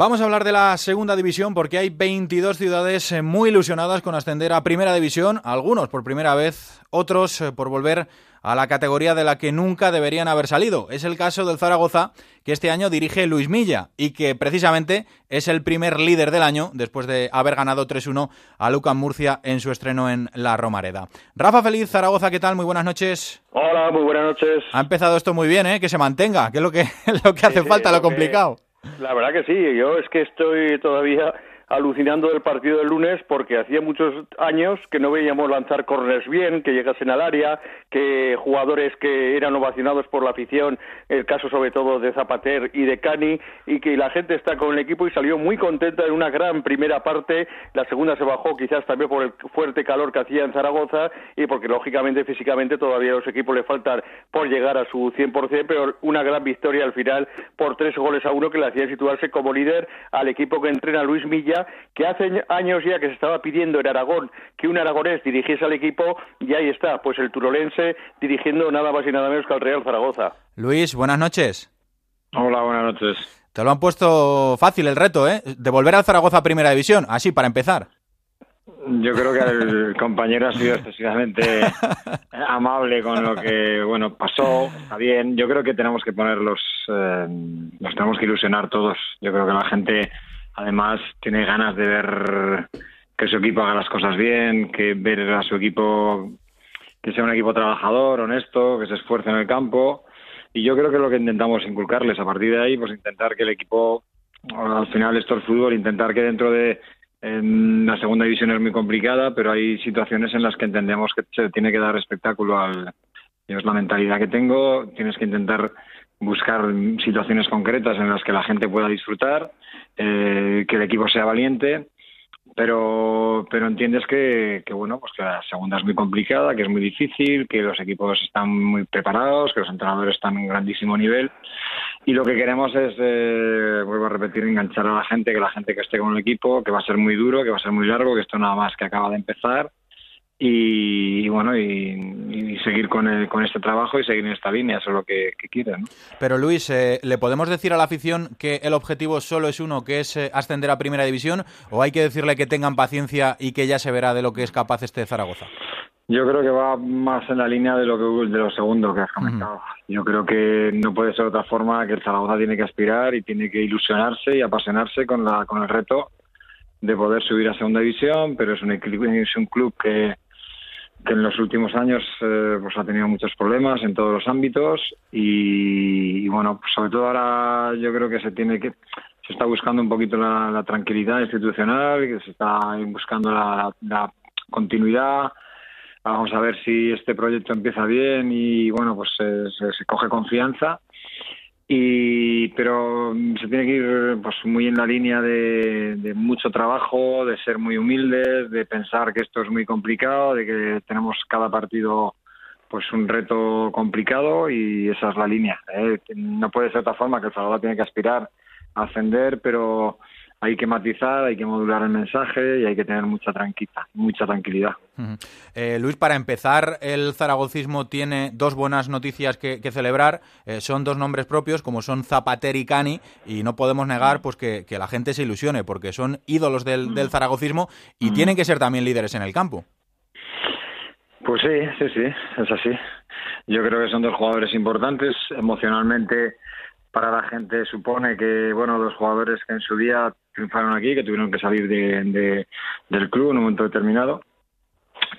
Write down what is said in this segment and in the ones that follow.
Vamos a hablar de la segunda división porque hay 22 ciudades eh, muy ilusionadas con ascender a primera división, algunos por primera vez, otros eh, por volver a la categoría de la que nunca deberían haber salido. Es el caso del Zaragoza, que este año dirige Luis Milla y que precisamente es el primer líder del año después de haber ganado 3-1 a Lucan Murcia en su estreno en La Romareda. Rafa Feliz, Zaragoza, ¿qué tal? Muy buenas noches. Hola, muy buenas noches. Ha empezado esto muy bien, ¿eh? Que se mantenga, que es lo que, lo que hace falta, lo complicado. La verdad que sí, yo es que estoy todavía alucinando del partido del lunes porque hacía muchos años que no veíamos lanzar corners bien, que llegasen al área, que jugadores que eran ovacionados por la afición, el caso sobre todo de Zapater y de Cani, y que la gente está con el equipo y salió muy contenta en una gran primera parte. La segunda se bajó quizás también por el fuerte calor que hacía en Zaragoza y porque lógicamente físicamente todavía a los equipos le faltan por llegar a su 100%, pero una gran victoria al final por tres goles a uno que le hacía situarse como líder al equipo que entrena Luis Milla que hace años ya que se estaba pidiendo en Aragón que un aragonés dirigiese al equipo y ahí está, pues el turolense dirigiendo nada más y nada menos que al Real Zaragoza. Luis, buenas noches. Hola, buenas noches. Te lo han puesto fácil el reto, ¿eh? De volver al Zaragoza a Primera División, así, para empezar. Yo creo que el compañero ha sido excesivamente amable con lo que, bueno, pasó, está bien. Yo creo que tenemos que ponerlos, eh, nos tenemos que ilusionar todos. Yo creo que la gente Además, tiene ganas de ver que su equipo haga las cosas bien, que ver a su equipo que sea un equipo trabajador, honesto, que se esfuerce en el campo. Y yo creo que lo que intentamos inculcarles a partir de ahí, pues intentar que el equipo, al final esto es fútbol, intentar que dentro de en la segunda división es muy complicada, pero hay situaciones en las que entendemos que se tiene que dar espectáculo al. Es la mentalidad que tengo, tienes que intentar buscar situaciones concretas en las que la gente pueda disfrutar, eh, que el equipo sea valiente, pero pero entiendes que, que, bueno pues que la segunda es muy complicada, que es muy difícil, que los equipos están muy preparados, que los entrenadores están en grandísimo nivel. Y lo que queremos es eh, vuelvo a repetir enganchar a la gente, que la gente que esté con el equipo, que va a ser muy duro, que va a ser muy largo, que esto nada más que acaba de empezar y, bueno, y, seguir con, el, con este trabajo y seguir en esta línea, eso es lo que, que ¿no? Pero Luis, eh, ¿le podemos decir a la afición que el objetivo solo es uno, que es eh, ascender a Primera División, o hay que decirle que tengan paciencia y que ya se verá de lo que es capaz este Zaragoza? Yo creo que va más en la línea de lo que de lo segundo que has comentado. Yo creo que no puede ser otra forma que el Zaragoza tiene que aspirar y tiene que ilusionarse y apasionarse con la con el reto de poder subir a segunda división, pero es un es un club que que en los últimos años eh, pues ha tenido muchos problemas en todos los ámbitos y, bueno pues sobre todo ahora yo creo que se tiene que se está buscando un poquito la, tranquilidad institucional que se está buscando la, continuidad. Vamos a ver si este proyecto empieza bien y bueno pues se coge confianza y pero se tiene que ir pues muy en la línea de, mucho trabajo de ser muy humildes de pensar que esto es muy complicado de que tenemos cada partido pues un reto complicado y esa es la línea ¿eh? no puede ser de otra forma que el Salvador tiene que aspirar a ascender pero hay que matizar, hay que modular el mensaje y hay que tener mucha tranquilidad. Mucha tranquilidad. Eh, Luis, para empezar, el zaragocismo tiene dos buenas noticias que, celebrar. Eh, son dos nombres propios, como son Zapater y Cani, y no podemos negar pues que, la gente se ilusione, porque son ídolos del, del zaragocismo y tienen que ser también líderes en el campo. Pues sí, sí, sí, es así. Yo creo que son dos jugadores importantes emocionalmente para la gente supone que bueno los jugadores que en su día triunfaron aquí que tuvieron que salir de, del club en un momento determinado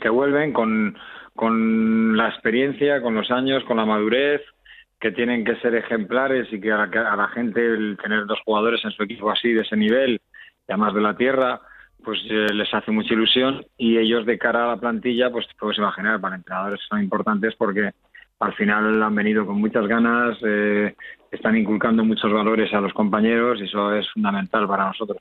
que vuelven con, con la experiencia con los años con la madurez que tienen que ser ejemplares y que a la, gente el tener dos jugadores en su equipo así de ese nivel y además de la tierra pues eh, les hace mucha ilusión y ellos de cara a la plantilla pues puedes imaginar para entrenadores son importantes porque al final han venido con muchas ganas, eh, están inculcando muchos valores a los compañeros y eso es fundamental para nosotros.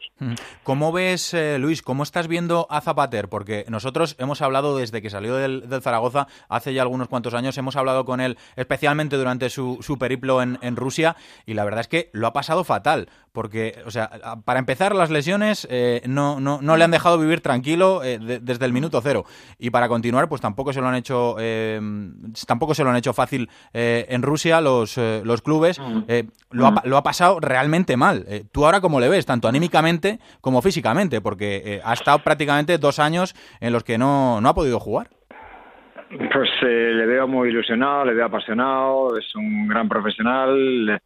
¿Cómo ves, eh, Luis, cómo estás viendo a Zapater? Porque nosotros hemos hablado desde que salió del, Zaragoza hace ya algunos cuantos años, hemos hablado con él especialmente durante su, periplo en, Rusia y la verdad es que lo ha pasado fatal, porque, o sea, para empezar, las lesiones eh, no, no, no, le han dejado vivir tranquilo eh, desde el minuto cero y para continuar, pues tampoco se lo han hecho, tampoco se lo han hecho fácil en Rusia los, los clubes. Eh, lo, ha, lo, ha, pasado realmente mal. Eh, ¿Tú ahora cómo le ves, tanto anímicamente como físicamente? Porque eh, ha estado prácticamente dos años en los que no, no ha podido jugar. Pues le veo muy ilusionado, le veo apasionado, es un gran profesional.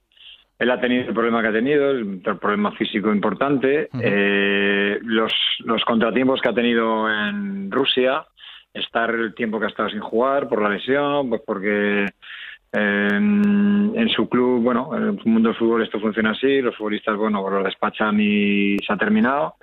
Él ha tenido el problema que ha tenido, el problema físico importante. los, los contratiempos que ha tenido en Rusia, estar el tiempo que ha estado sin jugar por la lesión, pues porque en, su club, bueno, en el mundo del fútbol esto funciona así, los futbolistas, bueno, pues los despachan y se ha terminado.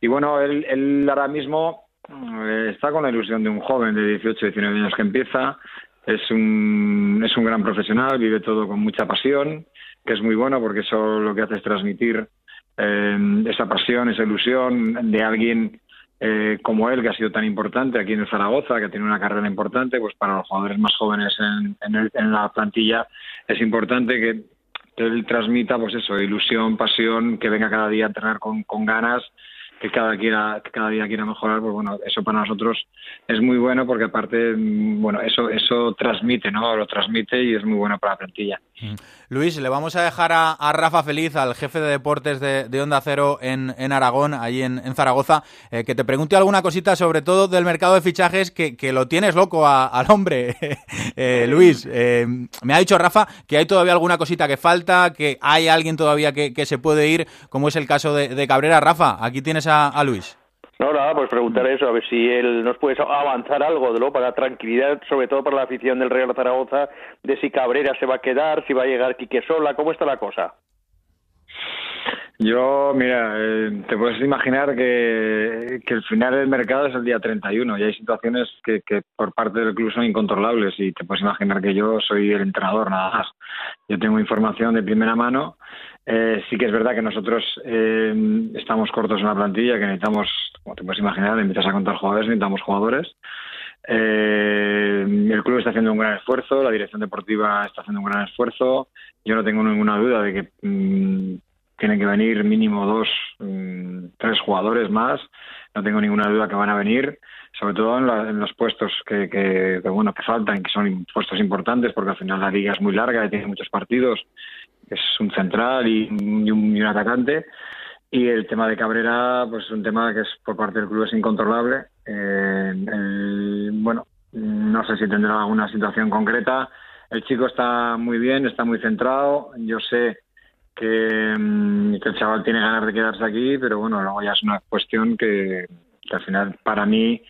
Y bueno, él, él ahora mismo eh, está con la ilusión de un joven de 18, 19 años que empieza, es un, es un gran profesional, vive todo con mucha pasión, que es muy bueno porque eso lo que hace es transmitir eh, esa pasión, esa ilusión de alguien eh, como él, que ha sido tan importante aquí en Zaragoza, que tiene una carrera importante, pues para los jugadores más jóvenes en, la plantilla es importante que, él transmita, pues eso, ilusión, pasión, que venga cada día a entrenar con, con ganas que cada, quiera, cada día quiera mejorar, pues bueno, eso para nosotros es muy bueno porque aparte, mm, bueno, eso, eso transmite, ¿no? Lo transmite y es muy bueno para la plantilla. Mm. Luis, le vamos a dejar a, Rafa Feliz, al jefe de deportes de, Onda Cero en, Aragón, allí en, Zaragoza, eh, que te pregunte alguna cosita sobre todo del mercado de fichajes que, lo tienes loco al hombre. eh, Luis, eh, me ha dicho Rafa que hay todavía alguna cosita que falta, que hay alguien todavía que, se puede ir, como es el caso de Cabrera. Rafa, aquí tienes a, Luis. No, nada, pues preguntar eso, a ver si él nos puede avanzar algo de lo para tranquilidad, sobre todo para la afición del Real Zaragoza, de si Cabrera se va a quedar, si va a llegar Quique Sola, ¿cómo está la cosa? Yo, mira, eh, te puedes imaginar que, que, el final del mercado es el día 31 y hay situaciones que, que por parte del club son incontrolables y te puedes imaginar que yo soy el entrenador nada más. Yo tengo información de primera mano eh, sí que es verdad que nosotros eh, estamos cortos en la plantilla, que necesitamos, como te puedes imaginar, invitas a contar jugadores, necesitamos jugadores. Eh, el club está haciendo un gran esfuerzo, la dirección deportiva está haciendo un gran esfuerzo. Yo no tengo ninguna duda de que mm, tienen que venir mínimo dos, mm, tres jugadores más. No tengo ninguna duda que van a venir, sobre todo en, los puestos que, que, bueno que faltan, que son puestos importantes, porque al final la liga es muy larga y tiene muchos partidos es un central y, un, atacante. Y el tema de Cabrera, pues es un tema que es por parte del club es incontrolable. Eh, bueno, no sé si tendrá alguna situación concreta. El chico está muy bien, está muy centrado. Yo sé que, mm, el chaval tiene ganas de quedarse aquí, pero bueno, luego ya es una cuestión que, que al final para mí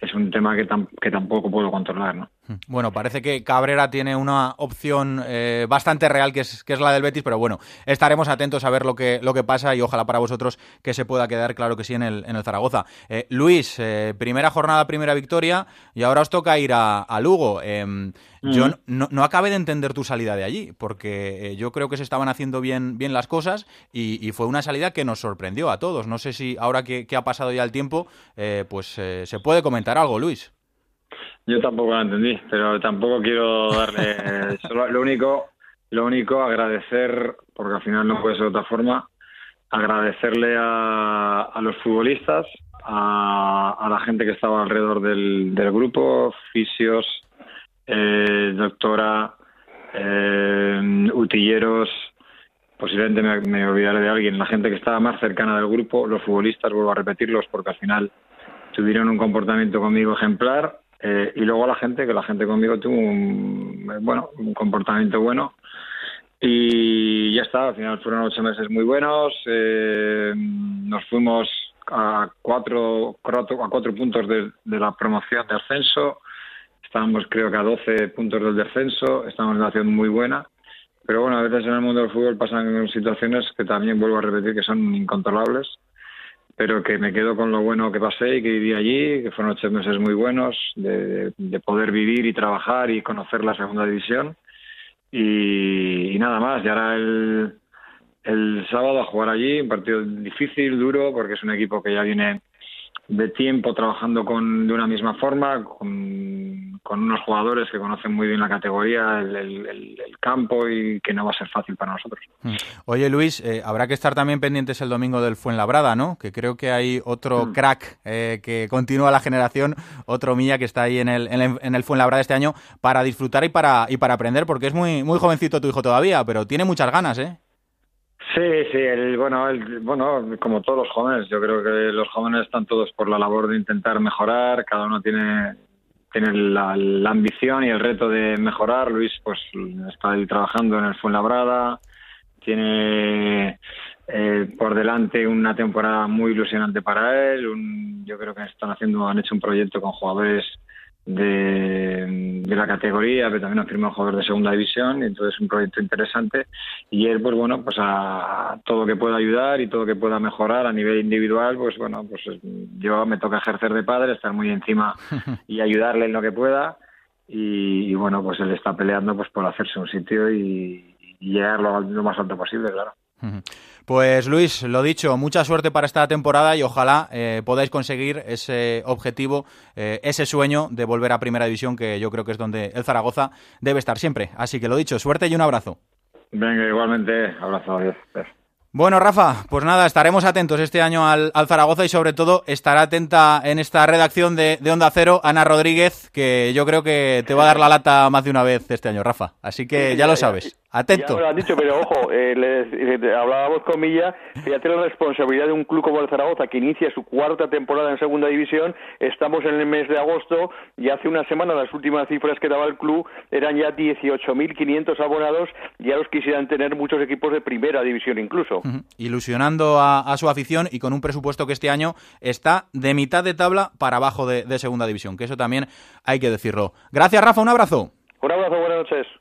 es un tema que, que tampoco puedo controlar, ¿no? Bueno, parece que Cabrera tiene una opción eh, bastante real que es, que es la del Betis, pero bueno, estaremos atentos a ver lo que, lo que pasa y ojalá para vosotros que se pueda quedar, claro que sí, en el, en el Zaragoza. Eh, Luis, eh, primera jornada, primera victoria y ahora os toca ir a, Lugo. Em, yo no, no, acabé de entender tu salida de allí, porque yo creo que se estaban haciendo bien, bien las cosas y, fue una salida que nos sorprendió a todos. No sé si ahora que, que ha pasado ya el tiempo, pues se puede comentar algo, Luis. Yo tampoco la entendí, pero tampoco quiero darle. solo, lo único, lo único, agradecer, porque al final no puede ser de otra forma, agradecerle a, a los futbolistas, a, a, la gente que estaba alrededor del, del grupo, fisios, eh, doctora, eh, utilleros, posiblemente me, me, olvidaré de alguien, la gente que estaba más cercana del grupo, los futbolistas, vuelvo a repetirlos, porque al final tuvieron un comportamiento conmigo ejemplar eh, y luego la gente, que la gente conmigo tuvo un, bueno, un comportamiento bueno. Y ya está, al final fueron ocho meses muy buenos. Eh, nos fuimos a cuatro, a cuatro puntos de, la promoción de ascenso. Estábamos creo que a 12 puntos del descenso. Estamos en una situación muy buena. Pero bueno, a veces en el mundo del fútbol pasan situaciones que también vuelvo a repetir que son incontrolables pero que me quedo con lo bueno que pasé y que viví allí, que fueron ocho meses muy buenos de, poder vivir y trabajar y conocer la segunda división. Y, nada más, y ahora el, el sábado a jugar allí, un partido difícil, duro, porque es un equipo que ya viene de tiempo trabajando con, de una misma forma, con, con unos jugadores que conocen muy bien la categoría, el, campo y que no va a ser fácil para nosotros. Mm. Oye Luis, eh, habrá que estar también pendientes el domingo del Fuenlabrada, ¿no? Que creo que hay otro mm. crack eh, que continúa la generación, otro Milla que está ahí en el, en el, Fuenlabrada este año para disfrutar y para, y para aprender, porque es muy, muy jovencito tu hijo todavía, pero tiene muchas ganas, ¿eh? Sí, sí, el, bueno, el, bueno, como todos los jóvenes, yo creo que los jóvenes están todos por la labor de intentar mejorar, cada uno tiene tiene la, ambición y el reto de mejorar. Luis, pues está trabajando en el Fuenlabrada, tiene eh, por delante una temporada muy ilusionante para él. yo creo que están haciendo, han hecho un proyecto con jugadores de, la categoría, pero también ha firmado jugador de segunda división, y entonces es un proyecto interesante. Y él, pues bueno, pues a todo que pueda ayudar y todo que pueda mejorar a nivel individual, pues bueno, pues yo me toca ejercer de padre, estar muy encima y ayudarle en lo que pueda. Y, bueno, pues él está peleando pues por hacerse un sitio y, y llegar lo, lo más alto posible, claro. Pues Luis, lo dicho, mucha suerte para esta temporada y ojalá eh, podáis conseguir ese objetivo, eh, ese sueño de volver a Primera División, que yo creo que es donde el Zaragoza debe estar siempre. Así que lo dicho, suerte y un abrazo. Venga, igualmente, abrazo, adiós. Bueno, Rafa, pues nada, estaremos atentos este año al, Zaragoza y sobre todo estará atenta en esta redacción de, de, Onda Cero Ana Rodríguez, que yo creo que te va a dar la lata más de una vez este año, Rafa. Así que ya lo sabes. Atento. Ya lo han dicho, pero ojo, eh, hablábamos con Milla, fíjate la responsabilidad de un club como el Zaragoza que inicia su cuarta temporada en segunda división, estamos en el mes de agosto y hace una semana las últimas cifras que daba el club eran ya 18.500 abonados, ya los quisieran tener muchos equipos de primera división incluso. Ilusionando a, su afición y con un presupuesto que este año está de mitad de tabla para abajo de segunda división, que eso también hay que decirlo. Gracias Rafa, un abrazo. Un abrazo, buenas noches.